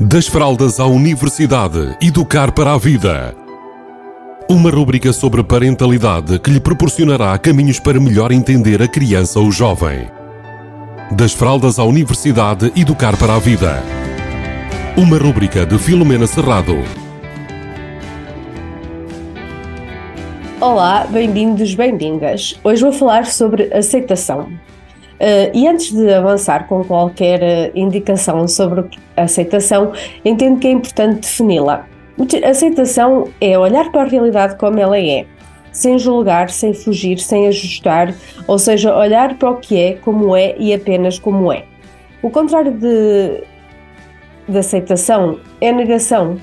Das fraldas à universidade, educar para a vida. Uma rúbrica sobre parentalidade que lhe proporcionará caminhos para melhor entender a criança ou jovem. Das fraldas à universidade, educar para a vida. Uma rúbrica de Filomena Serrado. Olá, bem-vindos, bem-vindas. Hoje vou falar sobre aceitação. Uh, e antes de avançar com qualquer uh, indicação sobre aceitação, entendo que é importante defini-la. Aceitação é olhar para a realidade como ela é, sem julgar, sem fugir, sem ajustar, ou seja, olhar para o que é, como é e apenas como é. O contrário de, de aceitação é negação.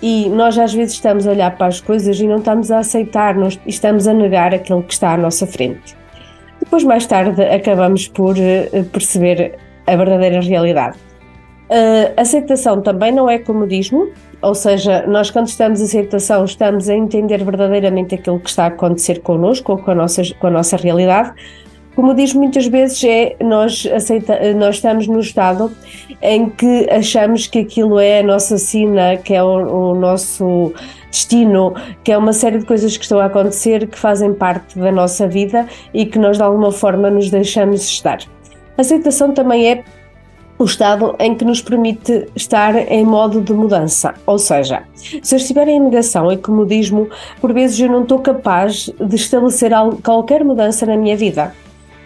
E nós às vezes estamos a olhar para as coisas e não estamos a aceitar, nós estamos a negar aquilo que está à nossa frente. Depois, mais tarde, acabamos por uh, perceber a verdadeira realidade. Uh, aceitação também não é comodismo, ou seja, nós quando estamos em aceitação estamos a entender verdadeiramente aquilo que está a acontecer connosco ou com a nossa, com a nossa realidade. Como diz muitas vezes, é nós, aceita, nós estamos no estado em que achamos que aquilo é a nossa sina, que é o, o nosso destino, que é uma série de coisas que estão a acontecer que fazem parte da nossa vida e que nós de alguma forma nos deixamos estar. A aceitação também é o estado em que nos permite estar em modo de mudança. Ou seja, se eu estiver em negação e comodismo, por vezes eu não estou capaz de estabelecer qualquer mudança na minha vida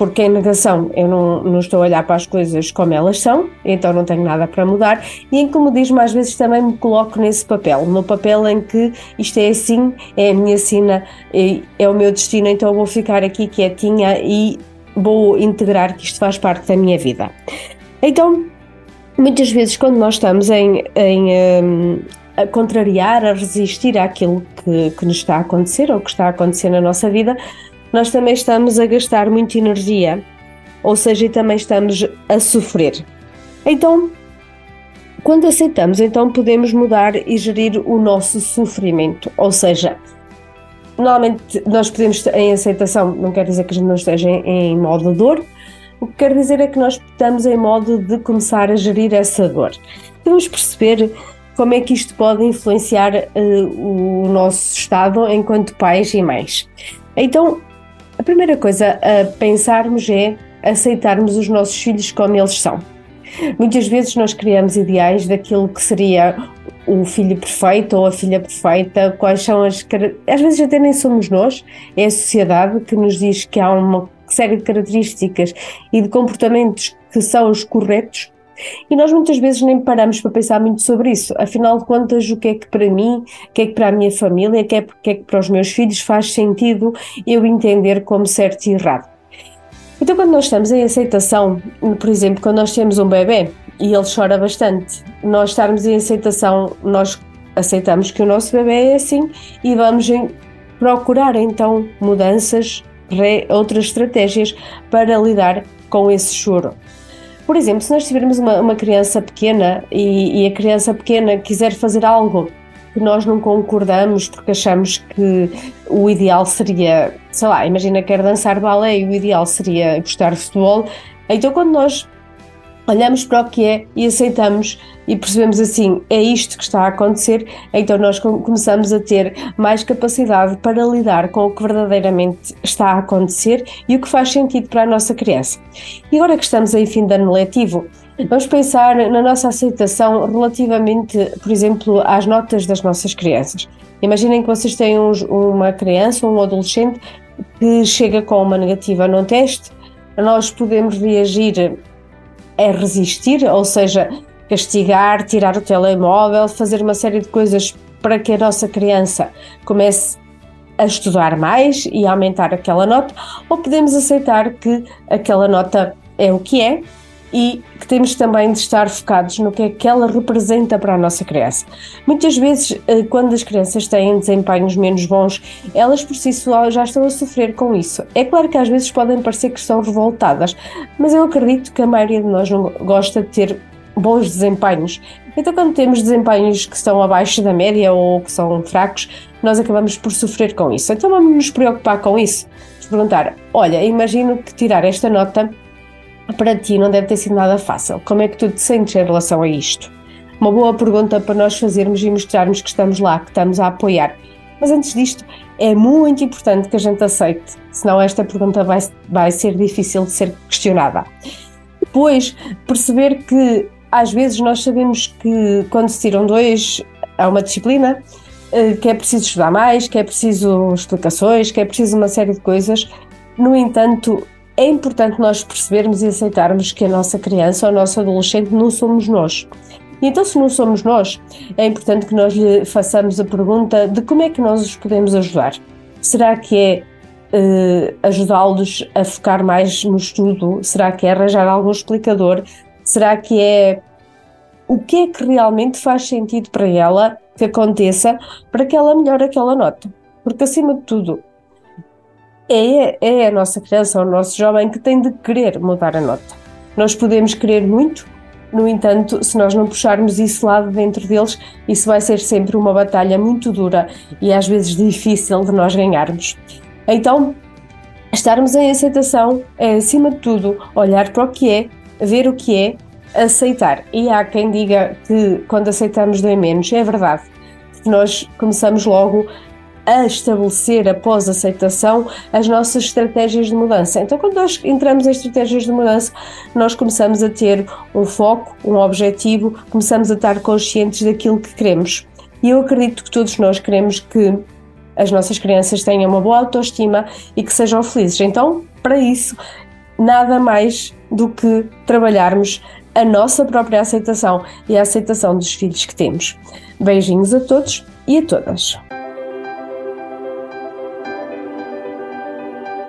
porque em negação eu não, não estou a olhar para as coisas como elas são, então não tenho nada para mudar, e em comodismo às vezes também me coloco nesse papel, no papel em que isto é assim, é a minha sina, é o meu destino, então vou ficar aqui quietinha e vou integrar que isto faz parte da minha vida. Então, muitas vezes quando nós estamos em, em um, a contrariar, a resistir àquilo que, que nos está a acontecer ou que está a acontecer na nossa vida, nós também estamos a gastar muita energia, ou seja, também estamos a sofrer. Então, quando aceitamos, então podemos mudar e gerir o nosso sofrimento, ou seja, normalmente nós podemos em aceitação, não quer dizer que a gente não esteja em, em modo dor, o que quer dizer é que nós estamos em modo de começar a gerir essa dor. Vamos perceber como é que isto pode influenciar uh, o nosso estado enquanto pais e mães. Então, a primeira coisa a pensarmos é aceitarmos os nossos filhos como eles são. Muitas vezes nós criamos ideais daquilo que seria o filho perfeito ou a filha perfeita, quais são as. Às vezes até nem somos nós, é a sociedade que nos diz que há uma série de características e de comportamentos que são os corretos e nós muitas vezes nem paramos para pensar muito sobre isso. Afinal de contas, o que é que para mim, o que é que para a minha família, o que é, que é que para os meus filhos faz sentido eu entender como certo e errado. Então, quando nós estamos em aceitação, por exemplo, quando nós temos um bebê e ele chora bastante, nós estarmos em aceitação, nós aceitamos que o nosso bebê é assim e vamos procurar então mudanças, outras estratégias para lidar com esse choro. Por exemplo, se nós tivermos uma, uma criança pequena e, e, a criança pequena quiser fazer algo que nós não concordamos porque achamos que o ideal seria, sei lá, imagina quer dançar balé e o ideal seria gostar de futebol, então quando nós olhamos para o que é e aceitamos e percebemos assim, é isto que está a acontecer, então nós começamos a ter mais capacidade para lidar com o que verdadeiramente está a acontecer e o que faz sentido para a nossa criança. E agora que estamos em fim de ano letivo, vamos pensar na nossa aceitação relativamente, por exemplo, às notas das nossas crianças. Imaginem que vocês têm uma criança ou um adolescente que chega com uma negativa num teste, nós podemos reagir é resistir, ou seja, castigar, tirar o telemóvel, fazer uma série de coisas para que a nossa criança comece a estudar mais e a aumentar aquela nota, ou podemos aceitar que aquela nota é o que é e que temos também de estar focados no que é que ela representa para a nossa criança. Muitas vezes, eh, quando as crianças têm desempenhos menos bons, elas por si só já estão a sofrer com isso. É claro que às vezes podem parecer que estão revoltadas, mas eu acredito que a maioria de nós não gosta de ter bons desempenhos. Então, quando temos desempenhos que estão abaixo da média ou que são fracos, nós acabamos por sofrer com isso. Então, vamos nos preocupar com isso. Nos perguntar: olha, imagino que tirar esta nota para ti não deve ter sido nada fácil. Como é que tu te sentes em relação a isto? uma boa pergunta para nós fazermos e mostrarmos que estamos lá, que estamos a apoiar. Mas antes disto, é muito importante que a gente aceite, senão esta pergunta vai, vai ser difícil de ser questionada. Depois, perceber que às vezes nós sabemos que quando se tiram dois a uma disciplina, eh, que é preciso estudar mais, que é preciso explicações, que é preciso uma série de coisas. No entanto, é importante nós percebermos e aceitarmos que a nossa criança ou o nosso adolescente não somos nós. E então, se não somos nós, é importante que nós lhe façamos a pergunta de como é que nós os podemos ajudar. Será que é uh, ajudá-los a focar mais no estudo? Será que é arranjar algum explicador? Será que é o que é que realmente faz sentido para ela que aconteça para que ela melhore aquela nota? Porque, acima de tudo, é, é a nossa criança, o nosso jovem que tem de querer mudar a nota. Nós podemos querer muito, no entanto, se nós não puxarmos isso lá de dentro deles, isso vai ser sempre uma batalha muito dura e às vezes difícil de nós ganharmos. Então, estarmos em aceitação é, acima de tudo, olhar para o que é, ver o que é, aceitar. E há quem diga que quando aceitamos dói menos, é verdade. Nós começamos logo a estabelecer, após aceitação, as nossas estratégias de mudança. Então, quando nós entramos em estratégias de mudança, nós começamos a ter um foco, um objetivo, começamos a estar conscientes daquilo que queremos. E eu acredito que todos nós queremos que as nossas crianças tenham uma boa autoestima e que sejam felizes. Então, para isso, nada mais do que trabalharmos a nossa própria aceitação e a aceitação dos filhos que temos. Beijinhos a todos e a todas.